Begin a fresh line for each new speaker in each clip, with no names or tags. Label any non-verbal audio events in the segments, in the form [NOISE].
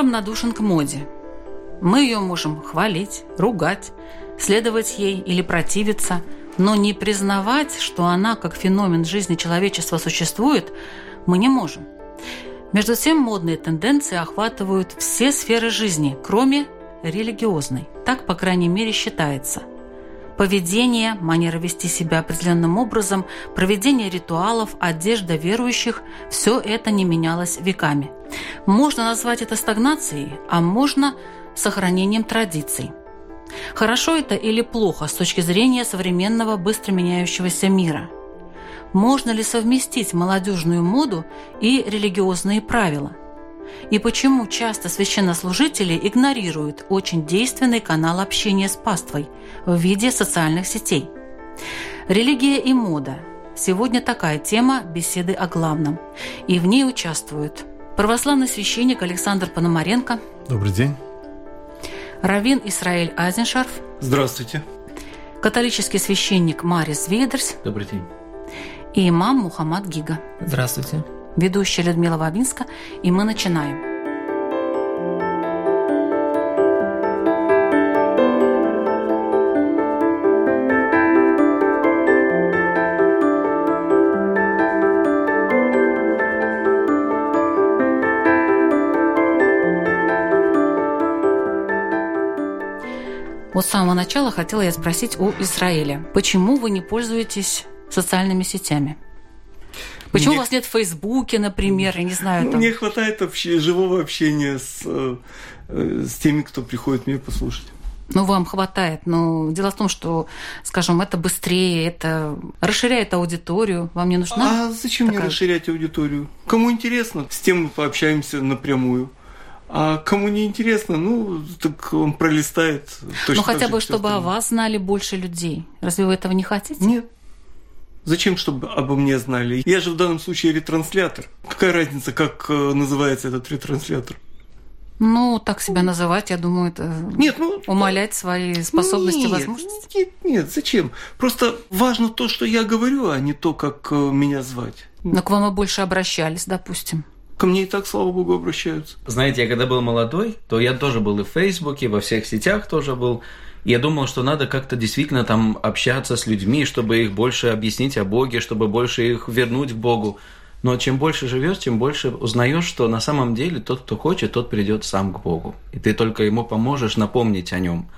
Равнодушен к моде? Мы ее можем хвалить, ругать, следовать ей или противиться, но не признавать, что она как феномен жизни человечества существует, мы не можем. Между тем, модные тенденции охватывают все сферы жизни, кроме религиозной. Так, по крайней мере, считается – поведение, манера вести себя определенным образом, проведение ритуалов, одежда верующих – все это не менялось веками. Можно назвать это стагнацией, а можно сохранением традиций. Хорошо это или плохо с точки зрения современного быстро меняющегося мира? Можно ли совместить молодежную моду и религиозные правила? И почему часто священнослужители игнорируют очень действенный канал общения с паствой в виде социальных сетей? Религия и мода. Сегодня такая тема беседы о главном. И в ней участвуют православный священник Александр Пономаренко.
Добрый день.
Равин Исраэль Айзеншарф.
Здравствуйте.
Католический священник Марис Вейдерс.
Добрый день.
И имам Мухаммад Гига.
Здравствуйте
ведущая Людмила Вавинска, и мы начинаем. Вот с самого начала хотела я спросить у Израиля, почему вы не пользуетесь социальными сетями? Почему мне... у вас нет в Фейсбуке, например, я не знаю.
Ну,
там...
Мне хватает вообще живого общения с, э, с теми, кто приходит мне послушать.
Ну, вам хватает. Но дело в том, что, скажем, это быстрее, это расширяет аудиторию. Вам не нужна?
А зачем
такая...
мне расширять аудиторию? Кому интересно, с тем мы пообщаемся напрямую. А кому не интересно, ну, так он пролистает.
Ну, хотя бы, чтобы о вас знали больше людей. Разве вы этого не хотите?
Нет. Зачем, чтобы обо мне знали? Я же в данном случае ретранслятор. Какая разница, как э, называется этот ретранслятор?
Ну, так себя называть, я думаю, это
нет, ну,
умалять свои способности,
нет,
возможности.
Нет, нет, зачем? Просто важно то, что я говорю, а не то, как э, меня звать.
Но к вам и больше обращались, допустим.
Ко мне и так, слава богу, обращаются.
Знаете, я когда был молодой, то я тоже был и в Фейсбуке, во всех сетях тоже был. Я думал, что надо как-то действительно там общаться с людьми, чтобы их больше объяснить о Боге, чтобы больше их вернуть к Богу. Но чем больше живешь, тем больше узнаешь, что на самом деле тот, кто хочет, тот придет сам к Богу. И ты только ему поможешь напомнить о нем.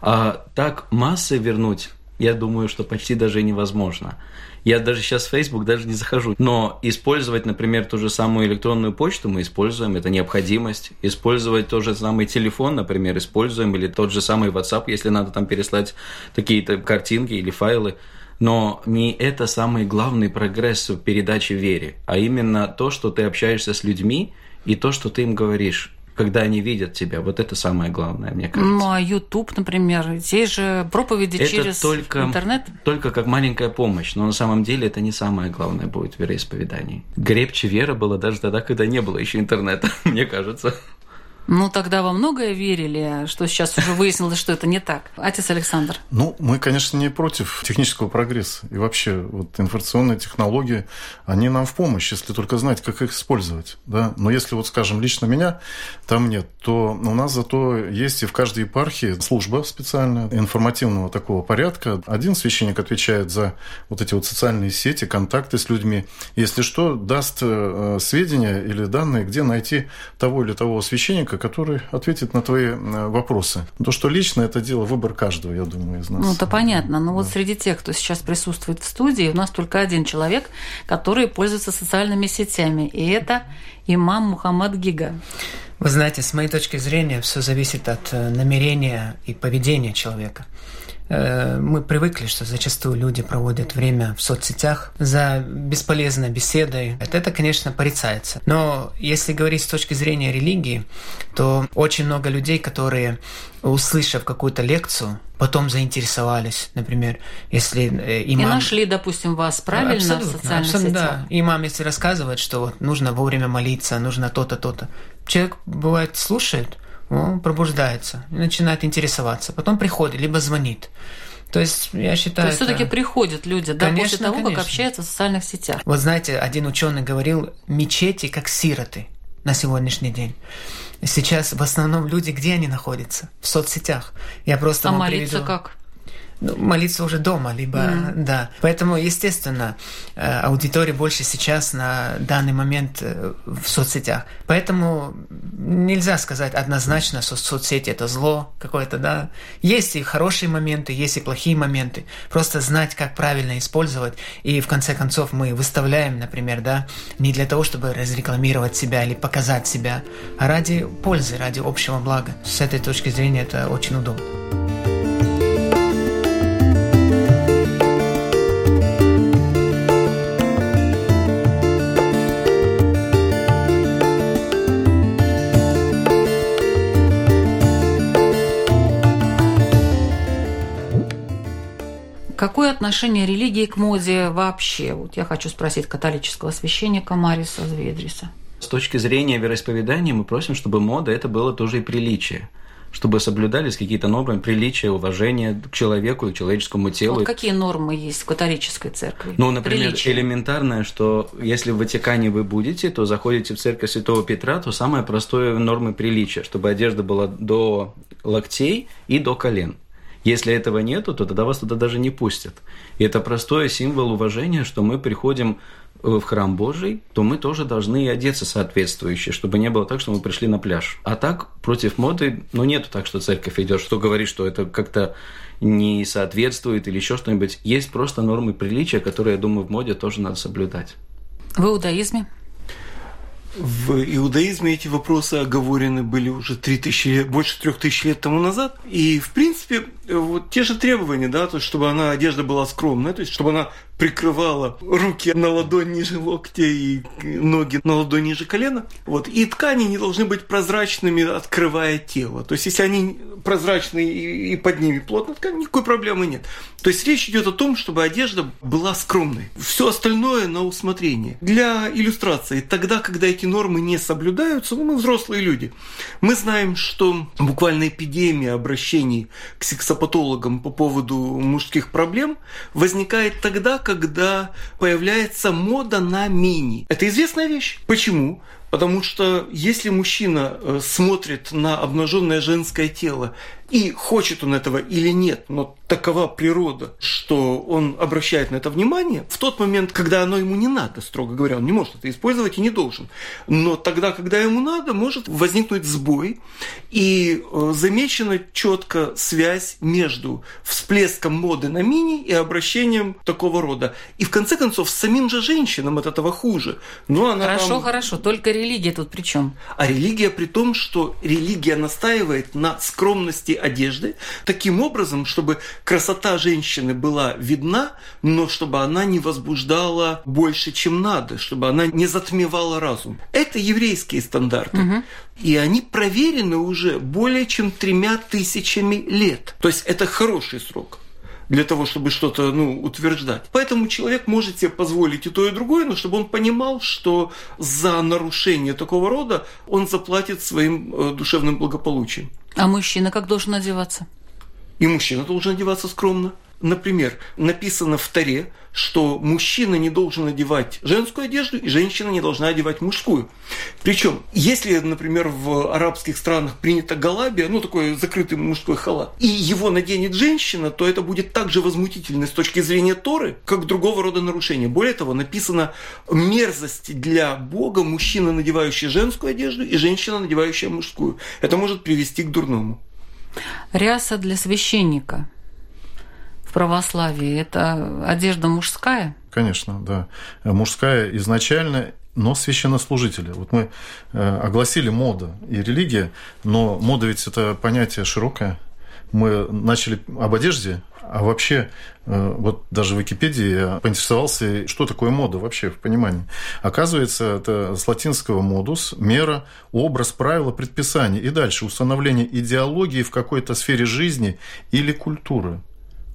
А так массы вернуть, я думаю, что почти даже невозможно. Я даже сейчас в Facebook даже не захожу. Но использовать, например, ту же самую электронную почту мы используем, это необходимость. Использовать тот же самый телефон, например, используем, или тот же самый WhatsApp, если надо там переслать какие-то картинки или файлы. Но не это самый главный прогресс в передаче вере, а именно то, что ты общаешься с людьми и то, что ты им говоришь когда они видят тебя. Вот это самое главное, мне кажется.
Ну, а YouTube, например, здесь же проповеди
это
через
только,
интернет?
только как маленькая помощь, но на самом деле это не самое главное будет в вероисповедании. Крепче вера была даже тогда, когда не было еще интернета, [LAUGHS] мне кажется.
Ну, тогда во многое верили, что сейчас уже выяснилось, что это не так. Отец Александр.
Ну, мы, конечно, не против технического прогресса. И вообще, вот информационные технологии, они нам в помощь, если только знать, как их использовать. Да? Но если, вот, скажем, лично меня там нет, то у нас зато есть и в каждой епархии служба специальная, информативного такого порядка. Один священник отвечает за вот эти вот социальные сети, контакты с людьми. Если что, даст э, сведения или данные, где найти того или того священника, человека, который ответит на твои э, вопросы. То, что лично, это дело выбор каждого, я думаю, из нас.
Ну, это понятно. Но да. вот среди тех, кто сейчас присутствует в студии, у нас только один человек, который пользуется социальными сетями, и это имам Мухаммад Гига.
Вы знаете, с моей точки зрения, все зависит от э, намерения и поведения человека. Э, мы привыкли, что зачастую люди проводят время в соцсетях за бесполезной беседой. Это, конечно, порицается. Но если говорить с точки зрения религии, то очень много людей, которые, услышав какую-то лекцию, потом заинтересовались, например, если
э, имам... И нашли, допустим, вас правильно абсолютно, в социальных абсолютно,
сетях. Да. Имам, если рассказывает, что вот нужно вовремя молиться, нужно то-то, то-то. Человек, бывает, слушает, он пробуждается, начинает интересоваться, потом приходит, либо звонит. То есть, я считаю...
То есть, все-таки приходят люди, да, конечно, после того, конечно. как общаются в социальных сетях.
Вот знаете, один ученый говорил, мечети как сироты на сегодняшний день. Сейчас в основном люди, где они находятся? В соцсетях. Я просто
а молиться приведу... как?
Ну, молиться уже дома, либо mm. да. Поэтому, естественно, э, аудитория больше сейчас на данный момент э, в соцсетях. Поэтому нельзя сказать однозначно, что соцсети это зло какое-то, да. Есть и хорошие моменты, есть и плохие моменты. Просто знать, как правильно использовать. И в конце концов мы выставляем, например, да, не для того, чтобы разрекламировать себя или показать себя, а ради пользы, ради общего блага. С этой точки зрения это очень удобно.
Какое отношение религии к моде вообще? Вот я хочу спросить католического священника Мариса Зведриса.
С точки зрения вероисповедания мы просим, чтобы мода это было тоже и приличие чтобы соблюдались какие-то нормы приличия, уважения к человеку и к человеческому телу. Вот
какие нормы есть в католической церкви?
Ну, например, приличие. элементарное, что если в Ватикане вы будете, то заходите в церковь Святого Петра, то самое простое нормы приличия, чтобы одежда была до локтей и до колен. Если этого нету, то тогда вас туда даже не пустят. И это простой символ уважения, что мы приходим э, в храм Божий, то мы тоже должны и одеться соответствующе, чтобы не было так, что мы пришли на пляж. А так, против моды, ну, нету так, что церковь идет, что говорит, что это как-то не соответствует или еще что-нибудь. Есть просто нормы приличия, которые, я думаю, в моде тоже надо соблюдать.
В иудаизме?
В иудаизме эти вопросы оговорены были уже 3000 лет, больше 3000 лет тому назад. И, в принципе, вот те же требования, да, то есть, чтобы она, одежда была скромная, то есть, чтобы она прикрывала руки на ладонь ниже локтя и ноги на ладонь ниже колена. Вот. И ткани не должны быть прозрачными, открывая тело. То есть, если они прозрачные и под ними плотно ткань, никакой проблемы нет. То есть, речь идет о том, чтобы одежда была скромной. Все остальное на усмотрение. Для иллюстрации, тогда, когда эти нормы не соблюдаются, ну, мы взрослые люди. Мы знаем, что буквально эпидемия обращений к сексопатологам по поводу мужских проблем возникает тогда, когда когда появляется мода на мини. Это известная вещь. Почему? Потому что если мужчина э, смотрит на обнаженное женское тело и хочет он этого или нет, но такова природа, что он обращает на это внимание, в тот момент, когда оно ему не надо, строго говоря, он не может это использовать и не должен. Но тогда, когда ему надо, может возникнуть сбой, и э, замечена четко связь между всплеском моды на мини и обращением такого рода. И в конце концов, с самим же женщинам от этого хуже. Но она
хорошо,
там...
хорошо, только религия тут при чем?
А религия при том, что религия настаивает на скромности одежды таким образом, чтобы красота женщины была видна, но чтобы она не возбуждала больше, чем надо, чтобы она не затмевала разум. Это еврейские стандарты. Угу. И они проверены уже более чем тремя тысячами лет. То есть это хороший срок для того, чтобы что-то ну, утверждать. Поэтому человек может себе позволить и то, и другое, но чтобы он понимал, что за нарушение такого рода он заплатит своим э, душевным благополучием.
А мужчина как должен одеваться?
И мужчина должен одеваться скромно. Например, написано в Таре, что мужчина не должен одевать женскую одежду, и женщина не должна одевать мужскую. Причем, если, например, в арабских странах принято галабия, ну, такой закрытый мужской халат, и его наденет женщина, то это будет также возмутительно с точки зрения Торы, как другого рода нарушение. Более того, написано мерзость для Бога мужчина, надевающий женскую одежду, и женщина, надевающая мужскую. Это может привести к дурному.
Ряса для священника в православии – это одежда мужская?
Конечно, да. Мужская изначально но священнослужители. Вот мы э, огласили мода и религия, но мода ведь это понятие широкое. Мы начали об одежде, а вообще, э, вот даже в Википедии я поинтересовался, что такое мода вообще в понимании. Оказывается, это с латинского модус, мера, образ, правила, предписание. И дальше установление идеологии в какой-то сфере жизни или культуры.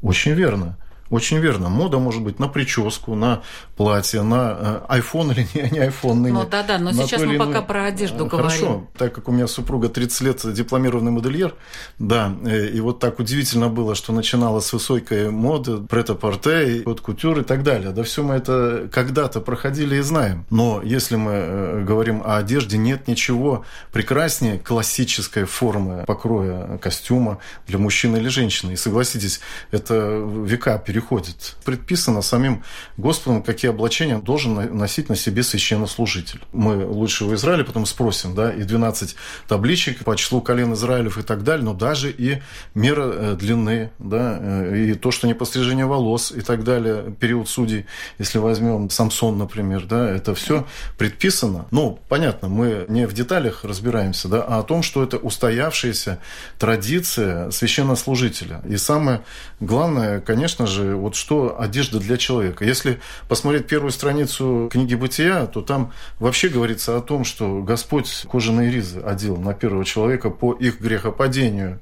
Очень верно. Очень верно. Мода может быть на прическу, на платье, на э, iPhone или не, не iPhone ныне.
Ну да, да, но сейчас мы пока про одежду
э, Хорошо,
говорим.
так как у меня супруга 30 лет дипломированный модельер, да, э, и вот так удивительно было, что начинала с высокой моды, прета-порте, от кутюр и так далее. Да все мы это когда-то проходили и знаем. Но если мы говорим о одежде, нет ничего прекраснее классической формы покроя костюма для мужчины или женщины. И согласитесь, это века перед переходит. Предписано самим Господом, какие облачения должен носить на себе священнослужитель. Мы лучше в Израиле потом спросим, да, и 12 табличек по числу колен Израилев и так далее, но даже и мера э, длины, да, э, и то, что не пострижение волос и так далее, период судей, если возьмем Самсон, например, да, это все предписано. Ну, понятно, мы не в деталях разбираемся, да, а о том, что это устоявшаяся традиция священнослужителя. И самое главное, конечно же, вот что одежда для человека. Если посмотреть первую страницу книги «Бытия», то там вообще говорится о том, что Господь кожаные ризы одел на первого человека по их грехопадению.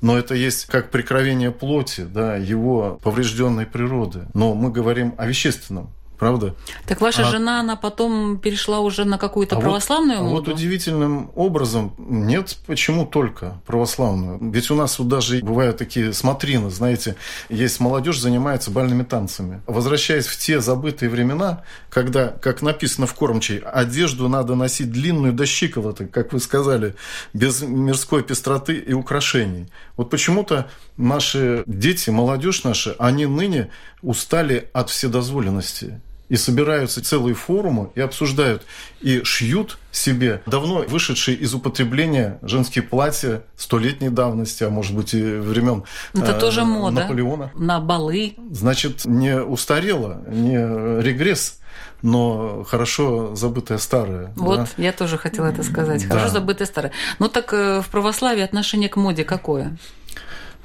Но это есть как прикровение плоти, да, его поврежденной природы. Но мы говорим о вещественном. Правда?
Так ваша а... жена, она потом перешла уже на какую-то а православную
вот,
моду?
вот удивительным образом нет, почему только православную? Ведь у нас вот даже бывают такие смотрины, знаете, есть молодежь занимается бальными танцами. Возвращаясь в те забытые времена, когда, как написано в кормчей, одежду надо носить длинную до щиколоток, как вы сказали, без мирской пестроты и украшений. Вот почему-то наши дети, молодежь наша, они ныне устали от вседозволенности и собираются целые форумы и обсуждают и шьют себе давно вышедшие из употребления женские платья столетней давности, а может быть и времен
Это э, тоже мода.
Наполеона.
На балы.
Значит, не устарело, не регресс, но хорошо забытое старое.
Вот,
да?
я тоже хотела это сказать. Хорошо да. забытое старое. Ну так э, в православии отношение к моде какое?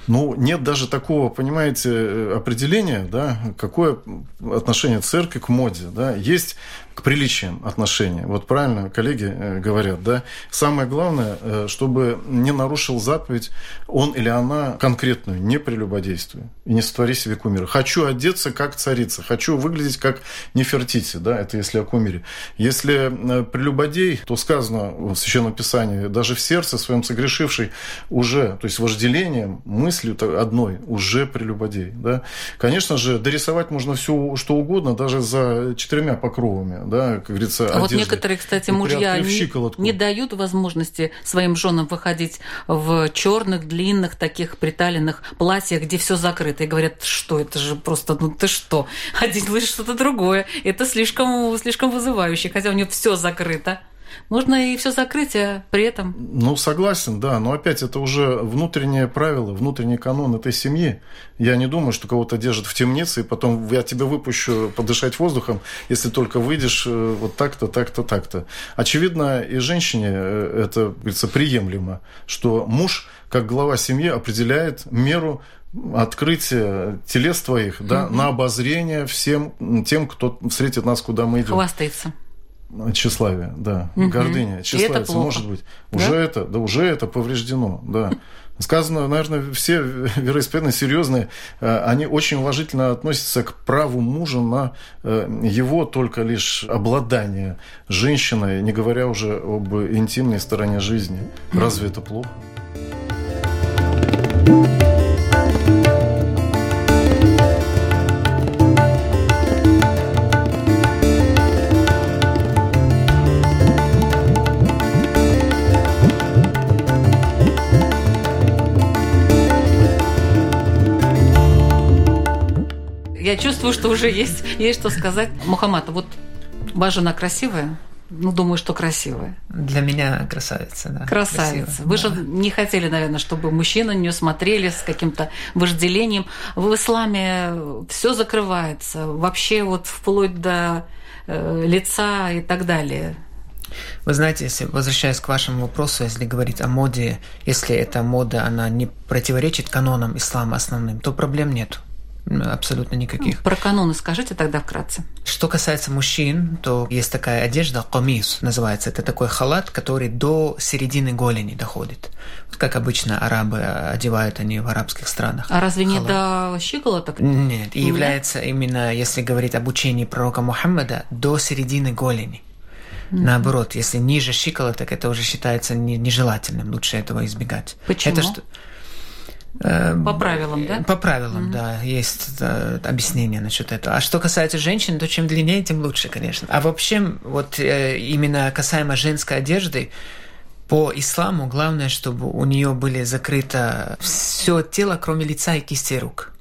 Ну, нет даже такого, понимаете, э, определения, да, какое отношение церкви к моде. Да. Есть к приличиям отношения. Вот правильно коллеги э, говорят, да. Самое главное, э, чтобы не нарушил заповедь он или она конкретную, не прелюбодействуй и не сотвори себе кумира. Хочу одеться как царица, хочу выглядеть как Нефертити, да, это если о кумире. Если э, прелюбодей, то сказано в Священном Писании, даже в сердце своем согрешивший уже, то есть вожделением, мыслью одной, уже прелюбодей, да. Конечно же, дорисовать можно все, что угодно, даже за четырьмя покровами, да, как говорится,
А вот некоторые, кстати, мужья не, не дают возможности своим женам выходить в черных, длинных, таких приталенных платьях, где все закрыто. И говорят, что это же просто, ну ты что, один лишь что-то другое. Это слишком, слишком вызывающе, хотя у него все закрыто. Можно и все закрыть, а при этом...
Ну, согласен, да. Но опять это уже внутреннее правило, внутренний канон этой семьи. Я не думаю, что кого-то держат в темнице, и потом я тебя выпущу подышать воздухом, если только выйдешь э, вот так-то, так-то, так-то. Очевидно, и женщине э, это, говорится, приемлемо, что муж, как глава семьи, определяет меру открытия телес твоих да, угу. на обозрение всем тем, кто встретит нас, куда мы идем.
Хвастается.
Тщеславие, да. Угу. Гордыня. Тщеславие, может быть. Уже да? это, да, уже это повреждено, да. Сказано, наверное, все вероисповедания серьезные, э, они очень уважительно относятся к праву мужа на э, его только лишь обладание женщиной, не говоря уже об интимной стороне жизни. Разве это плохо?
Я чувствую, что уже есть, есть что сказать. Мухаммад, вот ваша жена красивая? Ну, думаю, что красивая.
Для меня красавица, да.
Красавица. Красиво, Вы да. же не хотели, наверное, чтобы мужчины на нее смотрели с каким-то вожделением. В исламе все закрывается. Вообще вот вплоть до э, лица и так далее.
Вы знаете, если возвращаясь к вашему вопросу, если говорить о моде, если эта мода, она не противоречит канонам ислама основным, то проблем нет. Абсолютно никаких.
Ну, про каноны скажите тогда вкратце.
Что касается мужчин, то есть такая одежда, комис называется. Это такой халат, который до середины голени доходит. Вот как обычно арабы одевают они в арабских странах.
А разве халат. не до щиколоток?
Нет, и Нет? является именно, если говорить об учении пророка Мухаммада, до середины голени. Наоборот, если ниже щиколоток, это уже считается нежелательным, лучше этого избегать.
Почему?
Это что,
по правилам, да?
По правилам, mm-hmm. да, есть да, объяснение насчет этого. А что касается женщин, то чем длиннее, тем лучше, конечно. А вообще, вот э, именно касаемо женской одежды, по исламу главное, чтобы у нее были закрыто все тело, кроме лица и кисти рук.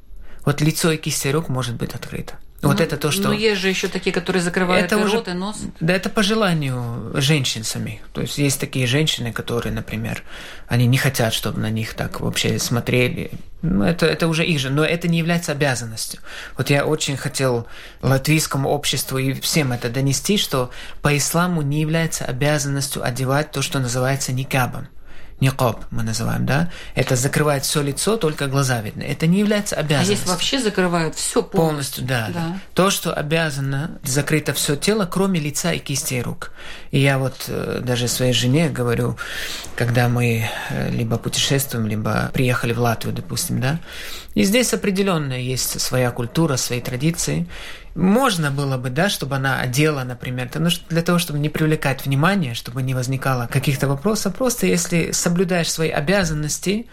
Вот лицо и кисти рук может быть открыто. Вот ну, это то, что...
Но есть же еще такие, которые закрывают это и уже... рот, и нос.
Да, это по желанию женщин самих. То есть есть такие женщины, которые, например, они не хотят, чтобы на них так вообще смотрели. Ну, это, это уже их же, но это не является обязанностью. Вот я очень хотел латвийскому обществу и всем это донести, что по исламу не является обязанностью одевать то, что называется никабом никоб мы называем, да, это закрывает все лицо, только глаза видны. Это не является обязанностью. А
если вообще закрывают все полностью?
Полностью, да. да. То, что обязано, закрыто все тело, кроме лица и кисти и рук. И я вот э, даже своей жене говорю, когда мы э, либо путешествуем, либо приехали в Латвию, допустим, да, и здесь определенно есть своя культура, свои традиции. Можно было бы, да, чтобы она одела, например, ну, для того, чтобы не привлекать внимание, чтобы не возникало каких-то вопросов. Просто если соблюдаешь свои обязанности,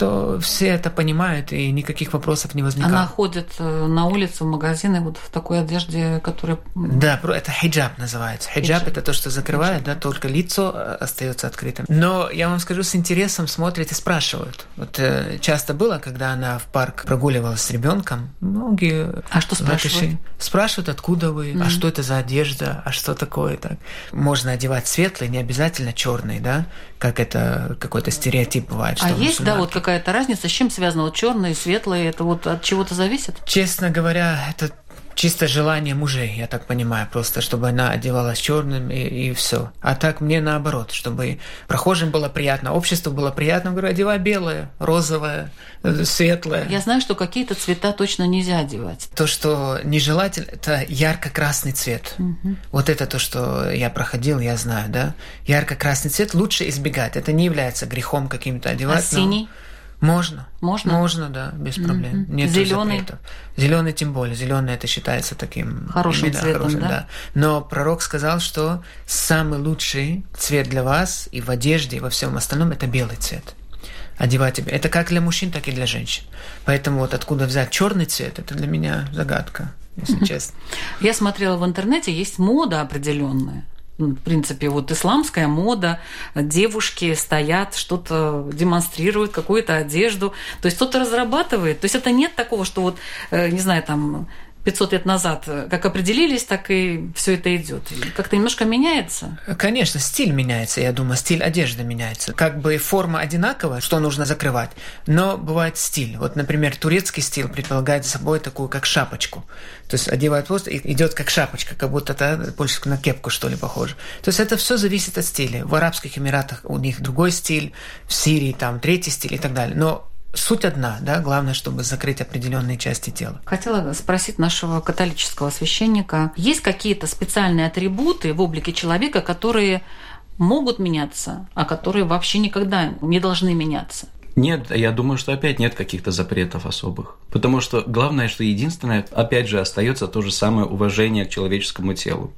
то все это понимают, и никаких вопросов не возникает.
Она ходит э, на улицу, в магазины вот в такой одежде, которая...
Да, это хиджаб называется. Хиджаб, хиджаб. это то, что закрывает, хиджаб. да, только лицо э, остается открытым. Но я вам скажу, с интересом смотрят и спрашивают. Вот э, часто было, когда она в парк прогуливалась с ребенком, многие...
А что спрашивают?
Спрашивают, откуда вы, mm-hmm. а что это за одежда, а что такое так. Можно одевать светлый, не обязательно черный, да, как это какой-то стереотип бывает.
А есть, да, вот какая какая-то разница? С чем связано? Вот черные, светлые, это вот от чего-то зависит?
Честно говоря, это чисто желание мужей, я так понимаю, просто чтобы она одевалась черным и, и все. А так мне наоборот, чтобы прохожим было приятно, обществу было приятно, говорю, одевай белое, розовое, светлое.
Я знаю, что какие-то цвета точно нельзя одевать.
То, что нежелательно, это ярко-красный цвет. Угу. Вот это то, что я проходил, я знаю, да. Ярко-красный цвет лучше избегать. Это не является грехом каким-то одевать.
А синий?
Но... Можно.
Можно?
Можно, да, без проблем.
Mm-hmm. Нет Зеленый.
Зеленый тем более. Зеленый это считается таким
хорошим цветом, хорошим, да? да.
Но пророк сказал, что самый лучший цвет для вас и в одежде, и во всем остальном это белый цвет. Одевать тебе. Это как для мужчин, так и для женщин. Поэтому вот откуда взять черный цвет, это для меня загадка, если честно.
Я смотрела в интернете, есть мода определенная в принципе, вот исламская мода, девушки стоят, что-то демонстрируют, какую-то одежду. То есть кто-то разрабатывает. То есть это нет такого, что вот, э, не знаю, там 500 лет назад как определились, так и все это идет. Как-то немножко меняется.
Конечно, стиль меняется, я думаю, стиль одежды меняется. Как бы форма одинаковая, что нужно закрывать, но бывает стиль. Вот, например, турецкий стиль предполагает собой такую, как шапочку. То есть одевают просто и идет как шапочка, как будто это больше на кепку, что ли, похоже. То есть это все зависит от стиля. В Арабских Эмиратах у них другой стиль, в Сирии там третий стиль и так далее. Но Суть одна, да, главное, чтобы закрыть определенные части тела.
Хотела спросить нашего католического священника, есть какие-то специальные атрибуты в облике человека, которые могут меняться, а которые вообще никогда не должны меняться?
Нет, я думаю, что опять нет каких-то запретов особых. Потому что главное, что единственное, опять же, остается то же самое уважение к человеческому телу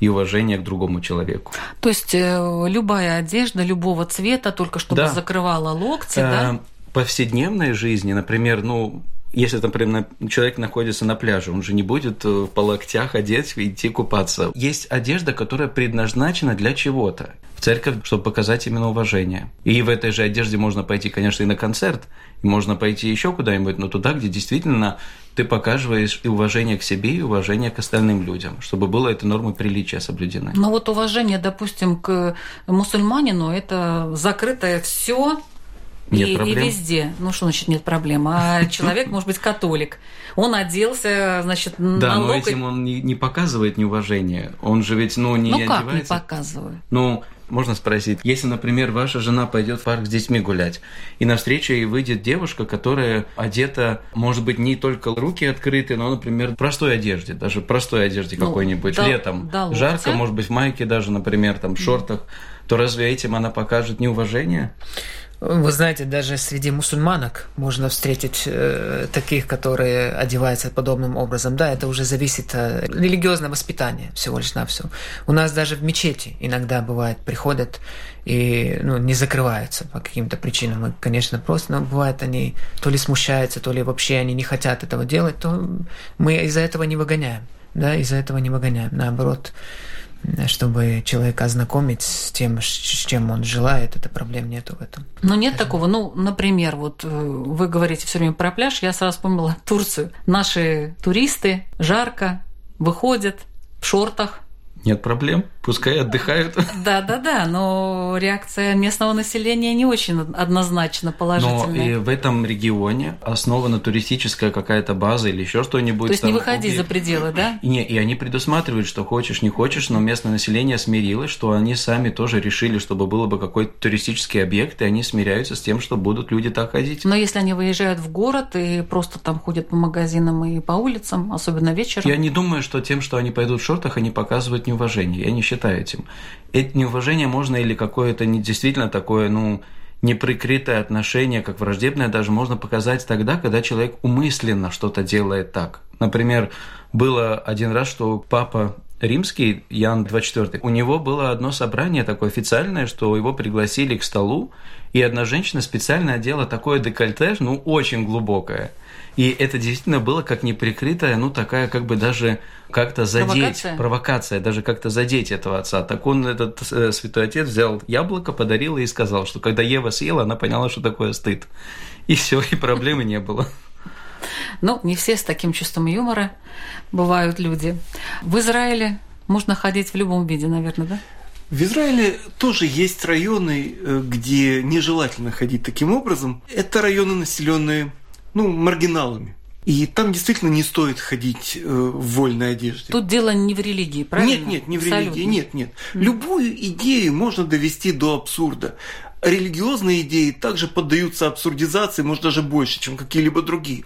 и уважение к другому человеку.
То есть э, любая одежда любого цвета, только чтобы да. закрывала локти, да?
Повседневной жизни, например, ну, если, например, человек находится на пляже, он же не будет э, по локтях одеть и идти купаться. Есть одежда, которая предназначена для чего-то. В церковь, чтобы показать именно уважение. И в этой же одежде можно пойти, конечно, и на концерт, и можно пойти еще куда-нибудь, но туда, где действительно ты показываешь и уважение к себе, и уважение к остальным людям, чтобы было это нормы приличия соблюдены.
Но вот уважение, допустим, к мусульманину, это закрытое все
Нет
и,
проблем.
и везде. Ну что значит нет проблем? А [LAUGHS] человек может быть католик. Он оделся, значит,
Да,
на
но
локоть.
этим он не, не показывает неуважение. Он же ведь, ну, не
Ну как не
одевается.
показываю?
Ну, можно спросить, если, например, ваша жена пойдет в парк с детьми гулять, и навстречу ей выйдет девушка, которая одета, может быть, не только руки открыты, но, например, в простой одежде, даже в простой одежде
Ну,
какой-нибудь,
до-
летом,
локтя.
жарко, может быть, в майке даже, например, там, в шортах, то разве этим она покажет неуважение?
Вы знаете, даже среди мусульманок можно встретить э, таких, которые одеваются подобным образом. Да, это уже зависит от религиозного воспитания всего лишь навсего. У нас даже в мечети иногда бывает приходят и ну, не закрываются по каким-то причинам. И, конечно, просто, но бывает они то ли смущаются, то ли вообще они не хотят этого делать, то мы из-за этого не выгоняем. Да, из-за этого не выгоняем. Наоборот, чтобы человека ознакомить с тем, с чем он желает, это проблем нету в этом.
Ну, нет такого. Ну, например, вот э, вы говорите все время про пляж, я сразу вспомнила Турцию. Наши туристы жарко выходят в шортах.
Нет проблем, пускай отдыхают.
Да-да-да, но реакция местного населения не очень однозначно
Но
положительная.
и в этом регионе основана туристическая какая-то база или еще что-нибудь.
То есть не
там,
выходи
где-
за пределы, да?
И, не, и они предусматривают, что хочешь, не хочешь, но местное население смирилось, что они сами тоже решили, чтобы было бы какой-то туристический объект, и они смиряются с тем, что будут люди так ходить.
Но если они выезжают в город и просто там ходят по магазинам и по улицам, особенно вечером,
Я не думаю, что тем, что они пойдут в шортах, они показывают неуважение. Я не считаю этим. Это неуважение можно или какое-то не действительно такое, ну, неприкрытое отношение, как враждебное, даже можно показать тогда, когда человек умысленно что-то делает так. Например, было один раз, что папа римский, Ян 24, у него было одно собрание такое официальное, что его пригласили к столу, и одна женщина специально одела такое декольте, ну, очень глубокое. И это действительно было как неприкрытая, ну, такая как бы даже как-то задеть,
Провокация?
провокация, даже как-то задеть этого отца. Так он, этот э, святой отец, взял яблоко, подарил и сказал, что когда Ева съела, она поняла, что такое стыд. И все, и проблемы не было.
ну, не все с таким чувством юмора бывают люди. В Израиле можно ходить в любом виде, наверное, да?
В Израиле тоже есть районы, э, где нежелательно ходить таким образом. Это районы, населенные ну, маргиналами. И там действительно не стоит ходить э, в вольной одежде.
Тут дело не в религии, правильно?
Нет, нет, не в
Абсолютно.
религии, нет, нет. Любую идею можно довести до абсурда. Религиозные идеи также поддаются абсурдизации, может даже больше, чем какие-либо другие.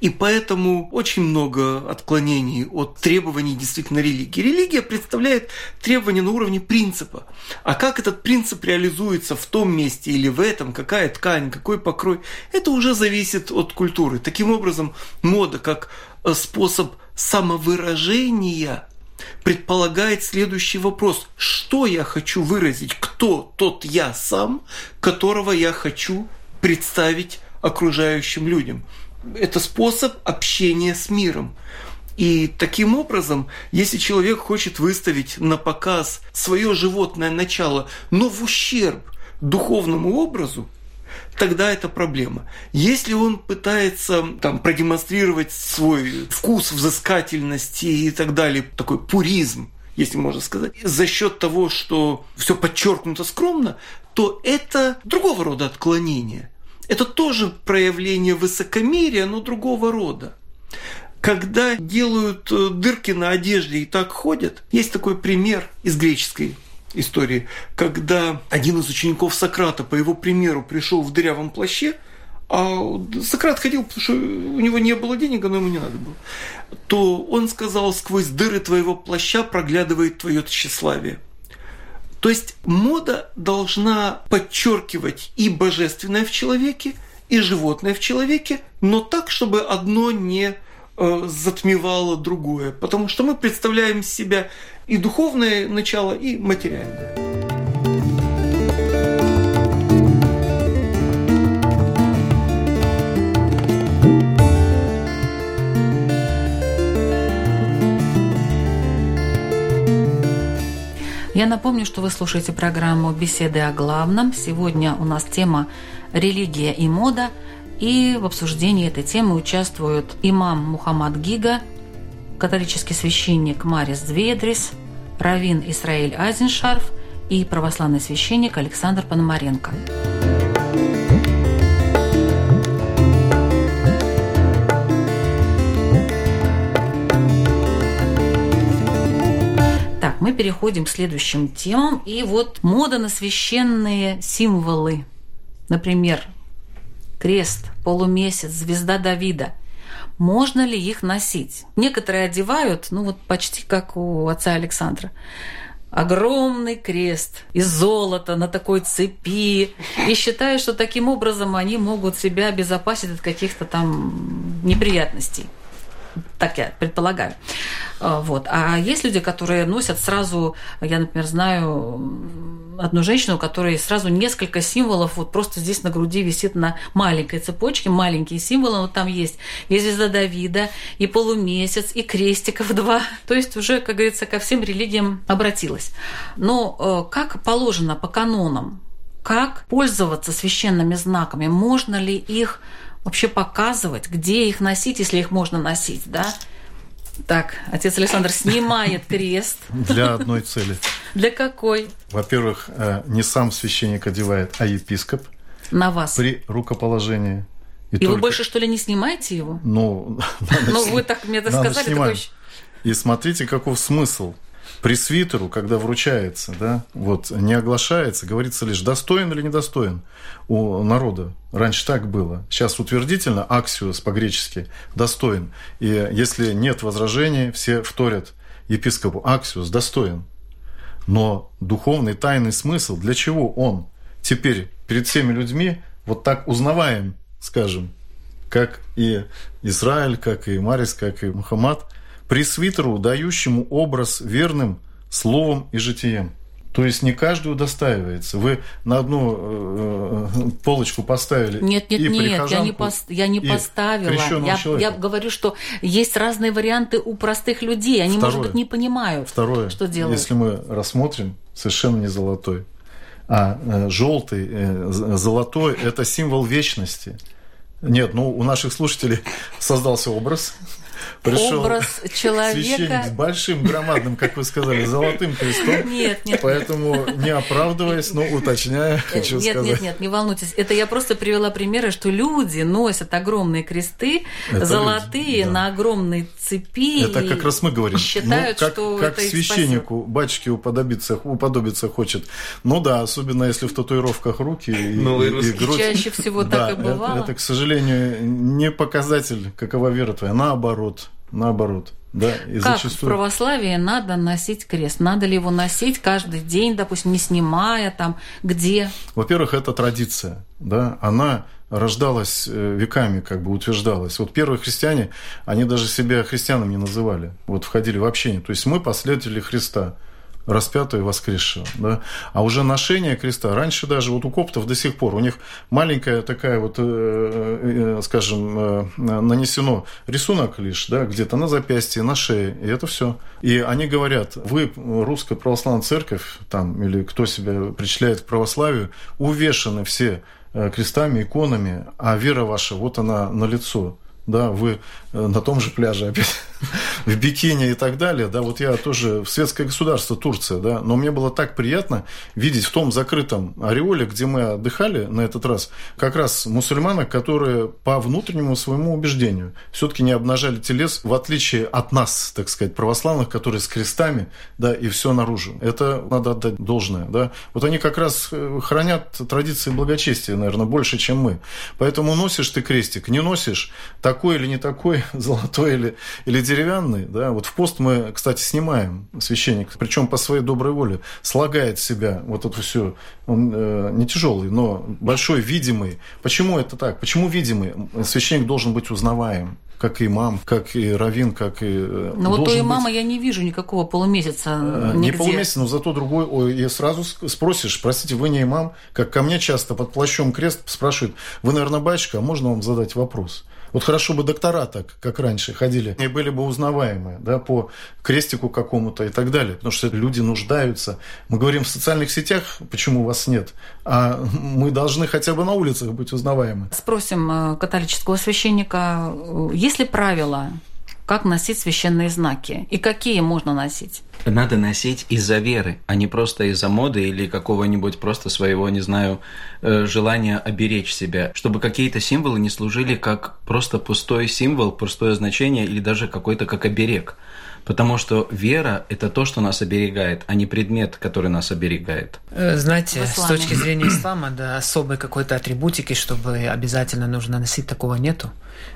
И поэтому очень много отклонений от требований действительно религии. Религия представляет требования на уровне принципа. А как этот принцип реализуется в том месте или в этом, какая ткань, какой покрой, это уже зависит от культуры. Таким образом, мода как э, способ самовыражения предполагает следующий вопрос. Что я хочу выразить? Кто тот я сам, которого я хочу представить окружающим людям? Это способ общения с миром. И таким образом, если человек хочет выставить на показ свое животное начало, но в ущерб духовному образу, тогда это проблема. Если он пытается там, продемонстрировать свой вкус, взыскательности и так далее, такой пуризм, если можно сказать, за счет того, что все подчеркнуто скромно, то это другого рода отклонение. Это тоже проявление высокомерия, но другого рода. Когда делают э, дырки на одежде и так ходят, есть такой пример из греческой истории, когда один из учеников Сократа, по его примеру, пришел в дырявом плаще, а Сократ ходил, потому что у него не было денег, но ему не надо было, то он сказал, сквозь дыры твоего плаща проглядывает твое тщеславие. То есть мода должна подчеркивать и божественное в человеке, и животное в человеке, но так, чтобы одно не э, затмевало другое. Потому что мы представляем себя и духовное начало, и материальное.
Я напомню, что вы слушаете программу «Беседы о главном». Сегодня у нас тема «Религия и мода». И в обсуждении этой темы участвуют имам Мухаммад Гига, католический священник Марис Дведрис, раввин Исраиль Айзеншарф и православный священник Александр Пономаренко. Так, мы переходим к следующим темам. И вот мода на священные символы. Например, крест, полумесяц, звезда Давида – можно ли их носить? Некоторые одевают, ну вот почти как у отца Александра. Огромный крест из золота на такой цепи. И считают, что таким образом они могут себя обезопасить от каких-то там неприятностей так я предполагаю. А, вот. А есть люди, которые носят сразу, я, например, знаю одну женщину, у которой сразу несколько символов, вот просто здесь на груди висит на маленькой цепочке, маленькие символы, вот там есть и звезда Давида, и полумесяц, и крестиков два. [LAUGHS] То есть уже, как говорится, ко всем религиям обратилась. Но э, как положено по канонам, как пользоваться священными знаками, можно ли их вообще показывать, где их носить, если их можно носить, да? Так, отец Александр снимает крест.
Для одной цели.
Для какой?
Во-первых, э, не сам священник одевает, а епископ.
На вас.
При рукоположении.
И, и только... вы больше, что ли, не снимаете его?
Ну, [LAUGHS]
ну вы так мне это сказали.
И смотрите, каков смысл пресвитеру, когда вручается, да, вот, не оглашается, говорится лишь, достоин или недостоин у народа. Раньше так было. Сейчас утвердительно, аксиус по-гречески, достоин. И если нет возражений, все вторят епископу, аксиус, достоин. Но духовный тайный смысл, для чего он теперь перед всеми людьми вот так узнаваем, скажем, как и Израиль, как и Марис, как и Мухаммад – пресвитеру, дающему образ верным словом и житием. То есть не каждый удостаивается. Вы на одну э, э полочку поставили.
Нет, нет,
и
нет, я не, пос, я не поставила. Я, я говорю, что есть разные варианты у простых людей. Они, Второе. может быть, не понимают,
Второе.
что делают.
Если мы рассмотрим, совершенно не золотой, а э, желтый, э, золотой – это символ вечности. Нет, ну у наших слушателей [LAUGHS] создался образ
пришел образ [LAUGHS] человека.
Священник с большим, громадным, как вы сказали, золотым крестом.
Нет, нет.
Поэтому, не оправдываясь, но уточняя, хочу
нет,
сказать.
Нет, нет, нет, не волнуйтесь. Это я просто привела примеры, что люди носят огромные кресты, Это золотые, люди, да. на огромной цепи.
Это как раз мы говорим.
Считают,
ну, как,
что
как
это
священнику, батюшке уподобиться, уподобиться хочет. Ну да, особенно если в татуировках руки и,
ну, и, и грудь. Чаще всего
да,
так и бывало.
Это, это, к сожалению, не показатель, какова вера твоя. Наоборот наоборот. Да,
и как зачастую... в православии надо носить крест? Надо ли его носить каждый день, допустим, не снимая там, где?
Во-первых, это традиция, да, она рождалась э, веками, как бы утверждалась. Вот первые христиане, они даже себя христианами не называли, вот входили в общение. То есть мы последователи Христа распятого и воскресшего. Да? А уже ношение креста, раньше даже вот у коптов до сих пор, у них маленькая такая вот, э, э, скажем, э, нанесено рисунок лишь, да, где-то на запястье, на шее, и это все. И они говорят, вы, русская православная церковь, там, или кто себя причисляет к православию, увешаны все крестами, иконами, а вера ваша, вот она на лицо да, вы э, на том же пляже опять в бикини и так далее, да, вот я тоже в светское государство Турция, да, но мне было так приятно видеть в том закрытом ореоле, где мы отдыхали на этот раз, как раз мусульманок, которые по внутреннему своему убеждению все-таки не обнажали телес, в отличие от нас, так сказать, православных, которые с крестами, да, и все наружу. Это надо отдать должное, да. Вот они как раз э, хранят традиции благочестия, наверное, больше, чем мы. Поэтому носишь ты крестик, не носишь, так такой или не такой, [LAUGHS] золотой или, или деревянный. Да? Вот в пост мы, кстати, снимаем священник, причем по своей доброй воле, слагает себя вот это все. Он э, не тяжелый, но большой, видимый. Почему это так? Почему видимый? Священник должен быть узнаваем как и имам, как и равин, как и...
Э, но вот у имама быть... я не вижу никакого полумесяца
э, нигде. Не полумесяца, но зато другой. Ой, и сразу спросишь, простите, вы не имам? Как ко мне часто под плащом крест спрашивают, вы, наверное, батюшка, а можно вам задать вопрос? Вот хорошо бы доктора так, как раньше, ходили и были бы узнаваемые, да, по крестику какому-то и так далее. Потому что люди нуждаются. Мы говорим в социальных сетях, почему вас нет, а мы должны хотя бы на улицах быть узнаваемы.
Спросим э, католического священника, э, есть ли правила как носить священные знаки и какие можно носить?
Надо носить из-за веры, а не просто из-за моды или какого-нибудь просто своего, не знаю, э, желания оберечь себя, чтобы какие-то символы не служили как просто пустой символ, пустое значение или даже какой-то как оберег. Потому что вера – это то, что нас оберегает, а не предмет, который нас оберегает.
Э, знаете, с точки зрения ислама, да, особой какой-то атрибутики, чтобы обязательно нужно носить, такого нету.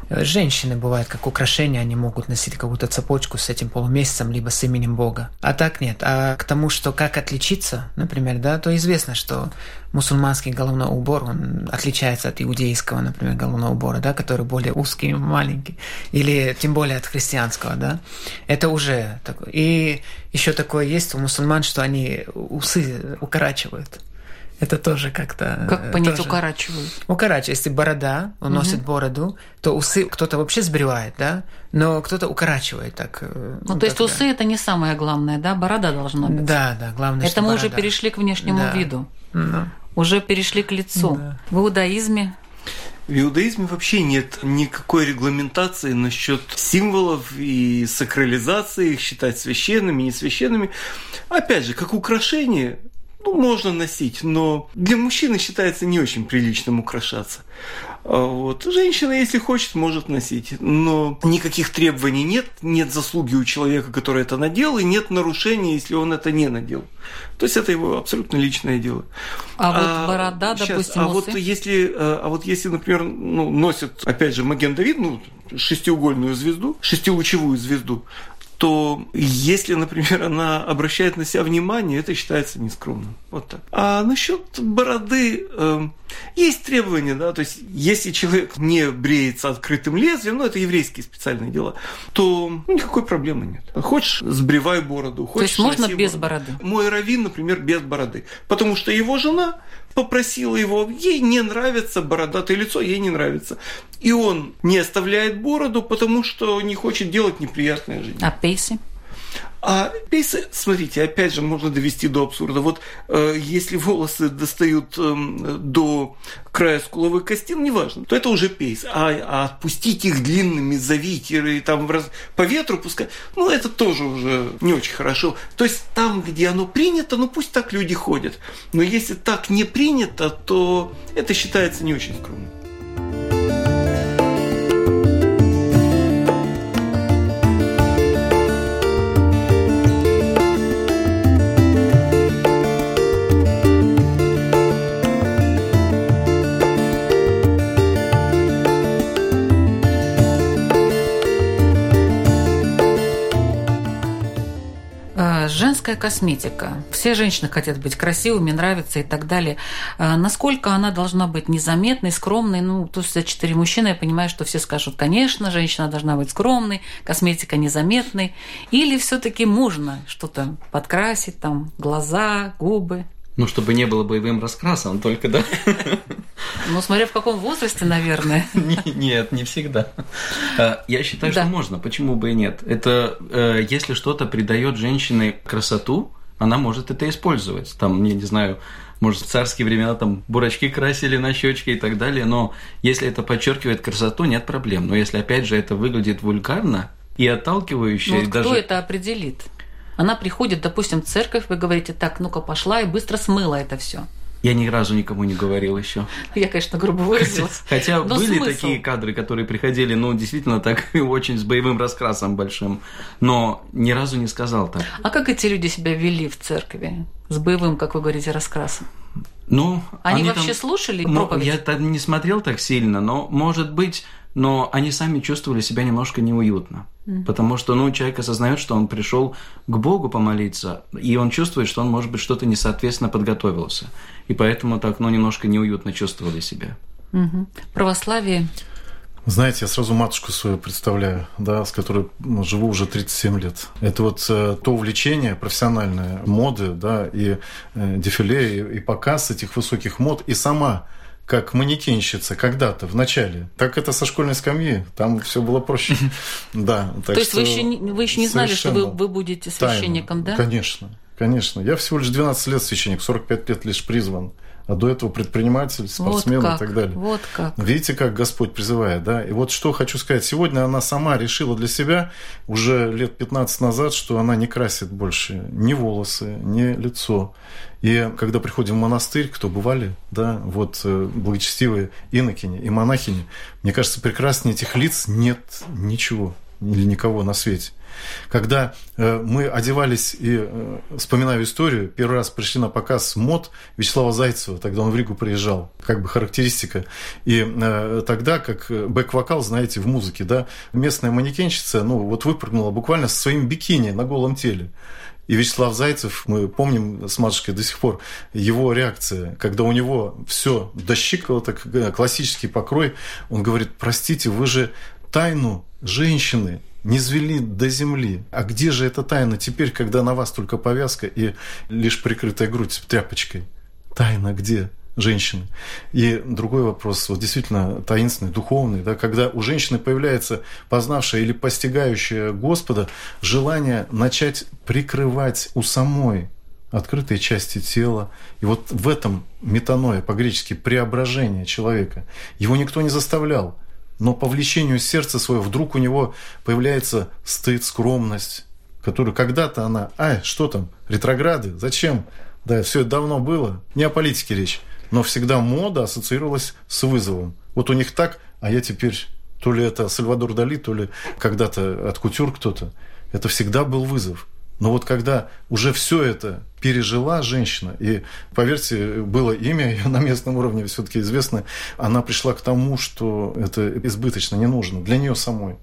Э, женщины бывают как украшения, они могут носить какую-то цепочку с этим полумесяцем, либо с именем Бога. А так нет. А к тому, что как отличиться, например, да, то известно, что мусульманский головной убор, он отличается от иудейского, например, головного убора, да, который более узкий, маленький, или тем более от христианского, да. Это уже такое. И еще такое есть у мусульман, что они усы укорачивают. Это тоже как-то...
Как понять тоже... укорачивают?
Укорачивают. Если борода, он угу. носит бороду, то усы кто-то вообще сбривает, да? Но кто-то укорачивает так.
Э, ну, ну то есть да. усы это не самое главное, да? Борода должна быть.
Да, да, главное,
Это мы
борода.
уже перешли к внешнему да. виду.
Да.
Уже перешли к лицу. Да. В иудаизме
в иудаизме вообще нет никакой регламентации насчет символов и сакрализации их считать священными, не священными. Опять же, как украшение ну, можно носить, но для мужчины считается не очень приличным украшаться. А вот. Женщина, если хочет, может носить. Но никаких требований нет, нет заслуги у человека, который это надел, и нет нарушения, если он это не надел. То есть это его абсолютно личное дело.
А, а вот борода, сейчас, допустим,
а вот если, а вот если, например, ну, носят, опять же, Маген Давид, ну, шестиугольную звезду, шестилучевую звезду, то если, например, [LAUGHS] она обращает на себя внимание, это считается нескромным. Вот так. А насчет бороды э, есть требования, да, то есть если человек не бреется открытым лезвием, ну это еврейские специальные дела, то ну, никакой проблемы нет. Хочешь, сбривай бороду. Хочешь,
то есть можно без бороды?
Мой раввин, например, без бороды. Потому что его жена попросила его, ей не нравится бородатое лицо, ей не нравится. И он не оставляет бороду, потому что не хочет делать неприятное жизнь.
А пейси?
А пейсы, смотрите, опять же, можно довести до абсурда. Вот э, если волосы достают э, до края скуловой кости, ну, неважно, то это уже пейс. А, а отпустить их длинными, завить и там раз... по ветру пускать, ну, это тоже уже не очень хорошо. То есть там, где оно принято, ну, пусть так люди ходят. Но если так не принято, то это считается не очень скромным.
Женская косметика. Все женщины хотят быть красивыми, нравиться и так далее. А насколько она должна быть незаметной, скромной? Ну, есть за четыре мужчины я понимаю, что все скажут, конечно, женщина должна быть скромной, косметика незаметной. Или все таки можно что-то подкрасить, там, глаза, губы?
Ну, чтобы не было боевым раскрасом только, да?
Ну, смотря в каком возрасте, наверное. [LAUGHS]
Нет, не всегда. А, я считаю, что можно. Почему бы и нет? Это э, если что-то придает женщине красоту, она может это использовать. Там, я не знаю, может, в царские времена там бурачки красили на щечки и так далее, но если это подчеркивает красоту, нет проблем. Но если, опять же, это выглядит вульгарно и отталкивающе... Ну,
вот
даже...
кто это определит? Она приходит, допустим, в церковь, вы говорите, так, ну-ка пошла и быстро смыла это все.
Я ни разу никому не говорил еще.
Я, конечно, грубо выразилась.
Хотя Но были смысл? такие кадры, которые приходили, ну, действительно, так [LAUGHS] очень с боевым раскрасом большим. Но ни разу не сказал так.
А как эти люди себя вели в церкви? С боевым, как вы говорите, раскрасом?
Ну,
они, они вообще там, слушали проповедь?
Я там не смотрел так сильно, но, может быть, но они сами чувствовали себя немножко неуютно. Mm-hmm. Потому что, ну, человек осознает, что он пришел к Богу помолиться, и он чувствует, что он, может быть, что-то несоответственно подготовился. И поэтому так, ну, немножко неуютно чувствовали себя.
Mm-hmm. Православие
знаете, я сразу матушку свою представляю, да, с которой ну, живу уже 37 лет. Это вот э, то увлечение профессиональное, моды, да, и э, дефиле, и, и показ этих высоких мод, и сама как манекенщица когда-то, в начале. Так это со школьной скамьи. Там все было проще. Да.
То есть вы еще, вы еще не знали, что вы, вы будете священником, да?
Конечно, конечно. Я всего лишь 12 лет священник, 45 лет лишь призван а до этого предприниматель, спортсмен вот и так далее.
Вот как.
Видите, как Господь призывает, да? И вот что хочу сказать. Сегодня она сама решила для себя уже лет 15 назад, что она не красит больше ни волосы, ни лицо. И когда приходим в монастырь, кто бывали, да, вот э, благочестивые инокини и монахини, мне кажется, прекраснее этих лиц нет ничего. Или никого на свете. Когда э, мы одевались и э, вспоминаю историю, первый раз пришли на показ мод Вячеслава Зайцева, тогда он в Ригу приезжал, как бы характеристика. И э, тогда, как бэк-вокал, знаете, в музыке, да, местная манекенщица, ну, вот выпрыгнула буквально со своим бикини на голом теле. И Вячеслав Зайцев, мы помним с матушкой до сих пор его реакция, когда у него все до щиколоток, классический покрой, он говорит, простите, вы же тайну женщины не звели до земли. А где же эта тайна теперь, когда на вас только повязка и лишь прикрытая грудь тряпочкой? Тайна где? женщины. И другой вопрос, вот действительно таинственный, духовный, да, когда у женщины появляется познавшая или постигающая Господа желание начать прикрывать у самой открытые части тела. И вот в этом метаноя, по-гречески, преображение человека. Его никто не заставлял но по влечению сердца своего вдруг у него появляется стыд, скромность, которую когда-то она, ай, что там, ретрограды, зачем? Да, все это давно было, не о политике речь, но всегда мода ассоциировалась с вызовом. Вот у них так, а я теперь, то ли это Сальвадор Дали, то ли когда-то от кутюр кто-то. Это всегда был вызов. Но вот когда уже все это пережила женщина, и, поверьте, было имя ее на местном уровне все-таки известно, она пришла к тому, что это избыточно не нужно для нее самой.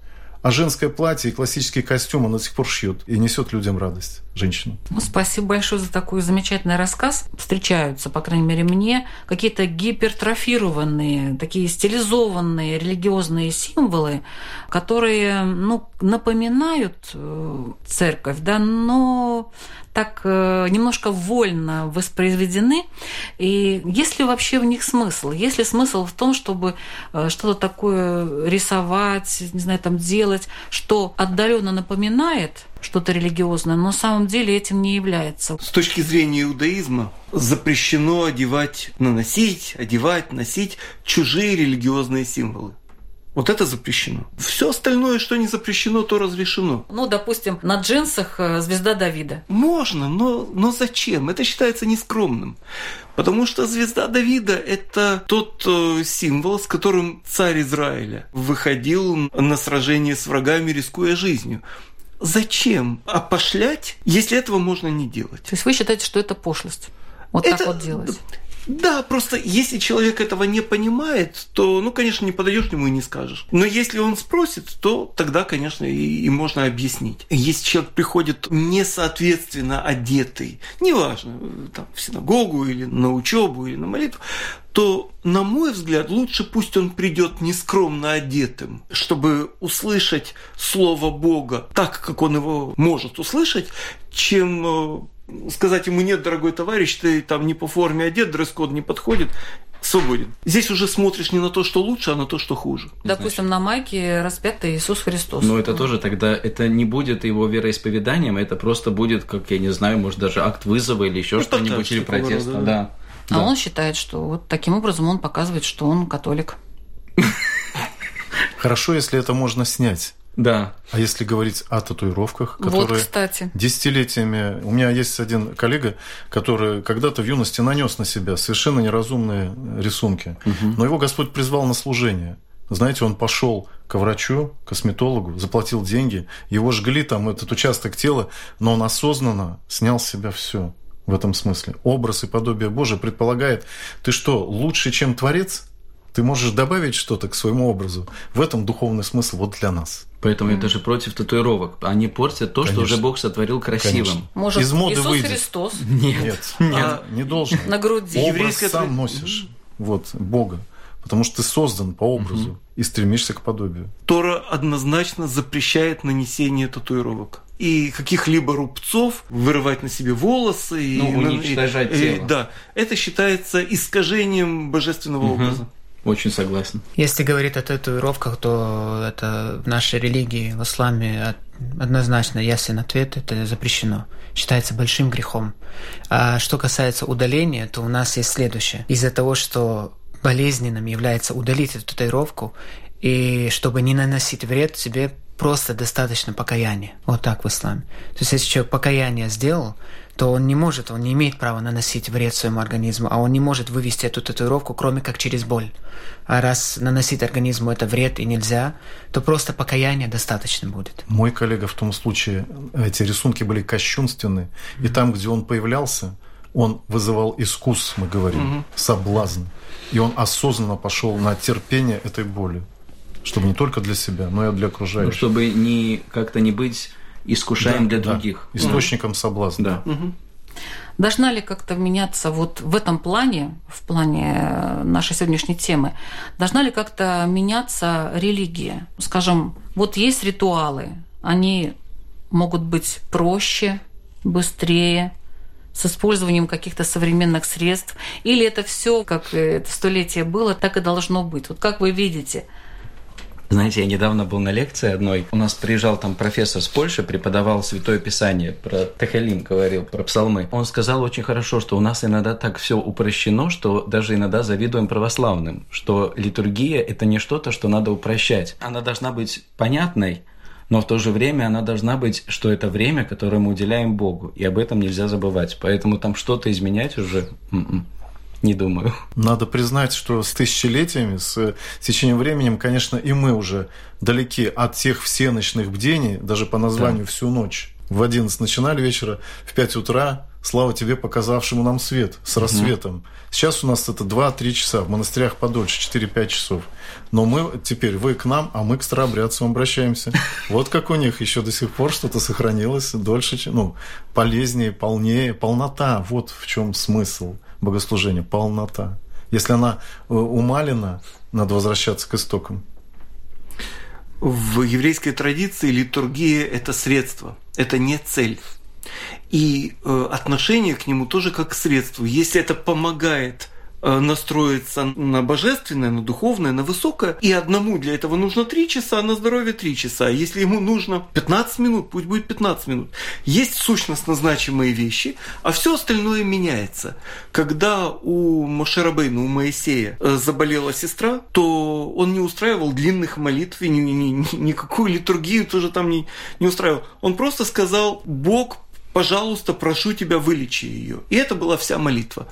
А женское платье и классический костюм она до сих пор шьет и несет людям радость, женщину.
Ну, спасибо большое за такой замечательный рассказ. Встречаются, по крайней мере, мне какие-то гипертрофированные, такие стилизованные религиозные символы, которые ну, напоминают э, церковь, да, но так э, немножко вольно воспроизведены. И есть ли вообще в них смысл? Есть ли смысл в том, чтобы э, что-то такое рисовать, не знаю, там делать, что отдаленно напоминает что-то религиозное, но на самом деле этим не является.
С точки зрения иудаизма запрещено одевать, наносить, одевать, носить чужие религиозные символы. Вот это запрещено. Все остальное, что не запрещено, то разрешено.
Ну, допустим, на джинсах э, звезда Давида.
Можно, но, но зачем? Это считается нескромным. Потому что звезда Давида – это тот э, символ, с которым царь Израиля выходил на сражение с врагами, рискуя жизнью. Зачем опошлять, если этого можно не делать?
То есть вы считаете, что это пошлость? Вот это, так вот делать?
Да, просто если человек этого не понимает, то, ну, конечно, не подойдешь к нему и не скажешь. Но если он спросит, то тогда, конечно, и, и можно объяснить. Если человек приходит несоответственно одетый, неважно, там, в синагогу или на учебу или на молитву, то, на мой взгляд, лучше пусть он придет нескромно одетым, чтобы услышать Слово Бога так, как он его может услышать, чем э, сказать ему, нет, дорогой товарищ, ты там не по форме одет, дресс-код не подходит, свободен. Здесь уже смотришь не на то, что лучше, а на то, что хуже.
Допустим, на майке распятый Иисус Христос.
Но это тоже тогда, это не будет его вероисповеданием, это просто будет, как, я не знаю, может, даже акт вызова или еще ну, что-нибудь, или протеста. Да. да.
А да. он считает, что вот таким образом он показывает, что он католик.
Хорошо, если это можно снять.
Да.
А если говорить о татуировках, которые вот,
кстати.
десятилетиями... У меня есть один коллега, который когда-то в юности нанес на себя совершенно неразумные рисунки. Угу. Но его Господь призвал на служение. Знаете, он пошел к врачу, косметологу, заплатил деньги, его жгли там этот участок тела, но он осознанно снял с себя все в этом смысле. Образ и подобие Божие предполагает, ты что, лучше, чем Творец? Ты можешь добавить что-то к своему образу. В этом духовный смысл вот для нас.
Поэтому mm. я даже против татуировок. Они портят то, Конечно. что уже Бог сотворил красивым. Конечно.
Может, Из моды Иисус выйдет. Христос?
Нет.
Нет, нет а, не должен.
На груди.
Образ Еврейская... сам носишь. Вот, Бога. Потому что ты создан по образу угу. и стремишься к подобию.
Тора однозначно запрещает нанесение татуировок и каких-либо рубцов, вырывать на себе волосы.
Ну, и, уничтожать и, тело.
И, да, это считается искажением божественного угу. образа.
Очень согласен.
Если говорить о татуировках, то это в нашей религии, в исламе однозначно ясен ответ, это запрещено. Считается большим грехом. А что касается удаления, то у нас есть следующее. Из-за того, что болезненным является удалить эту татуировку, и чтобы не наносить вред себе, просто достаточно покаяния. Вот так в исламе. То есть, если человек покаяние сделал, то он не может, он не имеет права наносить вред своему организму, а он не может вывести эту татуировку, кроме как через боль. А раз наносить организму это вред и нельзя, то просто покаяние достаточно будет.
Мой коллега в том случае, эти рисунки были кощунственны, mm-hmm. и там, где он появлялся, он вызывал искус, мы говорим, mm-hmm. соблазн. И он осознанно пошел на терпение этой боли, чтобы не только для себя, но и для окружающих. Ну,
чтобы не как-то не быть искушаем да, для да. других.
Источником да. соблазна.
Да. Угу.
Должна ли как-то меняться вот в этом плане, в плане э, нашей сегодняшней темы, должна ли как-то меняться религия? Скажем, вот есть ритуалы, они могут быть проще, быстрее, с использованием каких-то современных средств, или это все, как это столетие было, так и должно быть. Вот как вы видите –
знаете, я недавно был на лекции одной. У нас приезжал там профессор с Польши, преподавал Святое Писание, про Техелим говорил, про псалмы. Он сказал очень хорошо, что у нас иногда так все упрощено, что даже иногда завидуем православным, что литургия – это не что-то, что надо упрощать. Она должна быть понятной, но в то же время она должна быть, что это время, которое мы уделяем Богу, и об этом нельзя забывать. Поэтому там что-то изменять уже м-м. Не думаю.
Надо признать, что с тысячелетиями, с течением времени, конечно, и мы уже далеки от тех всеночных бдений, даже по названию да. всю ночь. В 11 начинали вечера, в 5 утра Слава тебе, показавшему нам свет, с рассветом. Угу. Сейчас у нас это 2-3 часа, в монастырях подольше, 4-5 часов. Но мы теперь, вы к нам, а мы к старообрядцам обращаемся. [LAUGHS] Вот как у них еще до сих пор что-то сохранилось дольше, ну, полезнее, полнее, полнота. Вот в чем смысл богослужения, полнота. Если она э, умалена, надо возвращаться к истокам.
В еврейской традиции литургия – это средство, это не цель. И э, отношение к нему тоже как к средству. Если это помогает настроиться на божественное, на духовное, на высокое. И одному для этого нужно 3 часа, а на здоровье 3 часа. Если ему нужно 15 минут, пусть будет 15 минут. Есть сущностно значимые вещи, а все остальное меняется. Когда у Мошерабейна, у Моисея э, заболела сестра, то он не устраивал длинных молитв и ни, ни, ни, никакую литургию тоже там не, не устраивал. Он просто сказал, Бог пожалуйста, прошу тебя, вылечи ее. И это была вся молитва.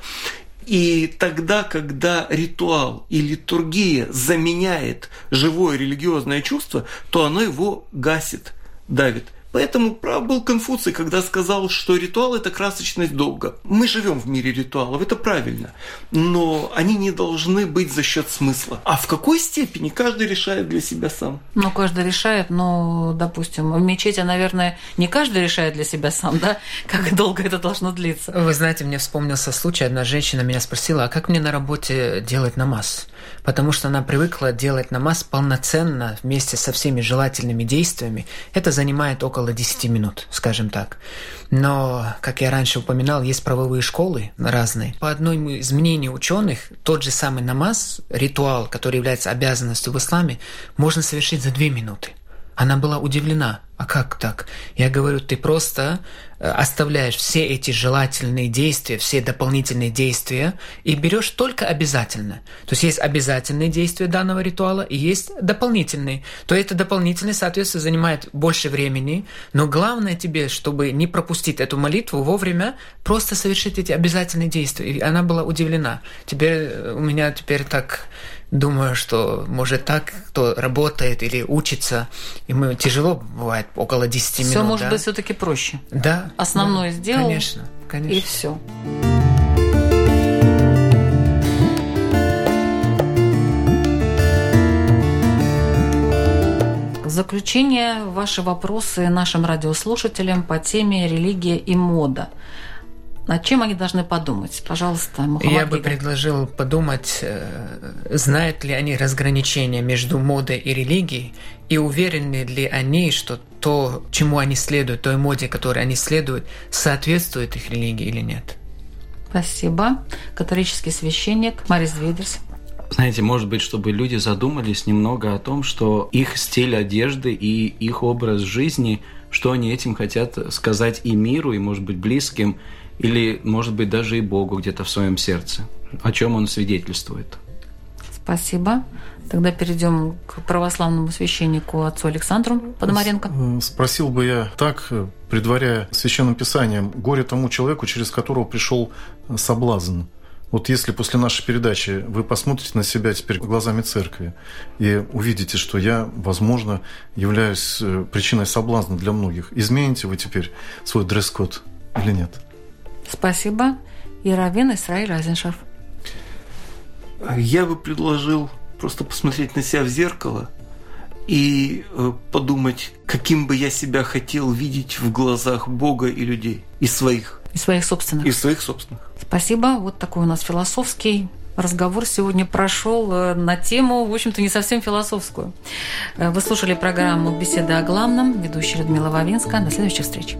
И тогда, когда ритуал и литургия заменяет живое религиозное чувство, то оно его гасит, давит. Поэтому прав был Конфуций, когда сказал, что ритуал – это красочность долга. Мы живем в мире ритуалов, это правильно, но они не должны быть за счет смысла. А в какой степени каждый решает для себя сам?
Ну, каждый решает, но, допустим, в мечети, наверное, не каждый решает для себя сам, да? Как долго это должно длиться?
Вы знаете, мне вспомнился случай, одна женщина меня спросила, а как мне на работе делать намаз? потому что она привыкла делать намаз полноценно вместе со всеми желательными действиями. Это занимает около 10 минут, скажем так. Но, как я раньше упоминал, есть правовые школы разные. По одной из мнений ученых, тот же самый намаз, ритуал, который является обязанностью в исламе, можно совершить за 2 минуты. Она была удивлена. А как так? Я говорю, ты просто э, оставляешь все эти желательные действия, все дополнительные действия и берешь только обязательно. То есть есть обязательные действия данного ритуала и есть дополнительные. То это дополнительные, соответственно, занимает больше времени, но главное тебе, чтобы не пропустить эту молитву вовремя, просто совершить эти обязательные действия. И она была удивлена. Теперь э, у меня теперь так думаю, что может так, кто работает или учится, ему тяжело бывает около 10 минут.
Все может
да?
быть все-таки проще.
Да.
Основное
да,
сделал.
Конечно, конечно.
И все. В заключение ваши вопросы нашим радиослушателям по теме религия и мода. Над чем они должны подумать? Пожалуйста, Мухаммад
Я бы предложил подумать, э, знают ли они разграничение между модой и религией, и уверены ли они, что то, чему они следуют, той моде, которой они следуют, соответствует их религии или нет.
Спасибо. Католический священник Марис Двидерс.
Знаете, может быть, чтобы люди задумались немного о том, что их стиль одежды и их образ жизни, что они этим хотят сказать и миру, и, может быть, близким, или, может быть, даже и Богу где-то в своем сердце, о чем он свидетельствует.
Спасибо. Тогда перейдем к православному священнику отцу Александру Пономаренко.
Э, спросил бы я так, предваряя священным писанием, горе тому человеку, через которого пришел соблазн. Вот если после нашей передачи вы посмотрите на себя теперь глазами церкви и увидите, что я, возможно, являюсь э, причиной соблазна для многих, измените вы теперь свой дресс-код или нет?
Спасибо. И Равин Исраиль Разиншев.
Я бы предложил просто посмотреть на себя в зеркало и э, подумать, каким бы я себя хотел видеть в глазах Бога и людей, и своих.
И своих собственных.
И своих собственных.
Спасибо. Вот такой у нас философский разговор сегодня прошел э, на тему, в общем-то, не совсем философскую. Э, вы слушали программу «Беседа о главном». Ведущая Людмила Вавинска. До следующих встреч.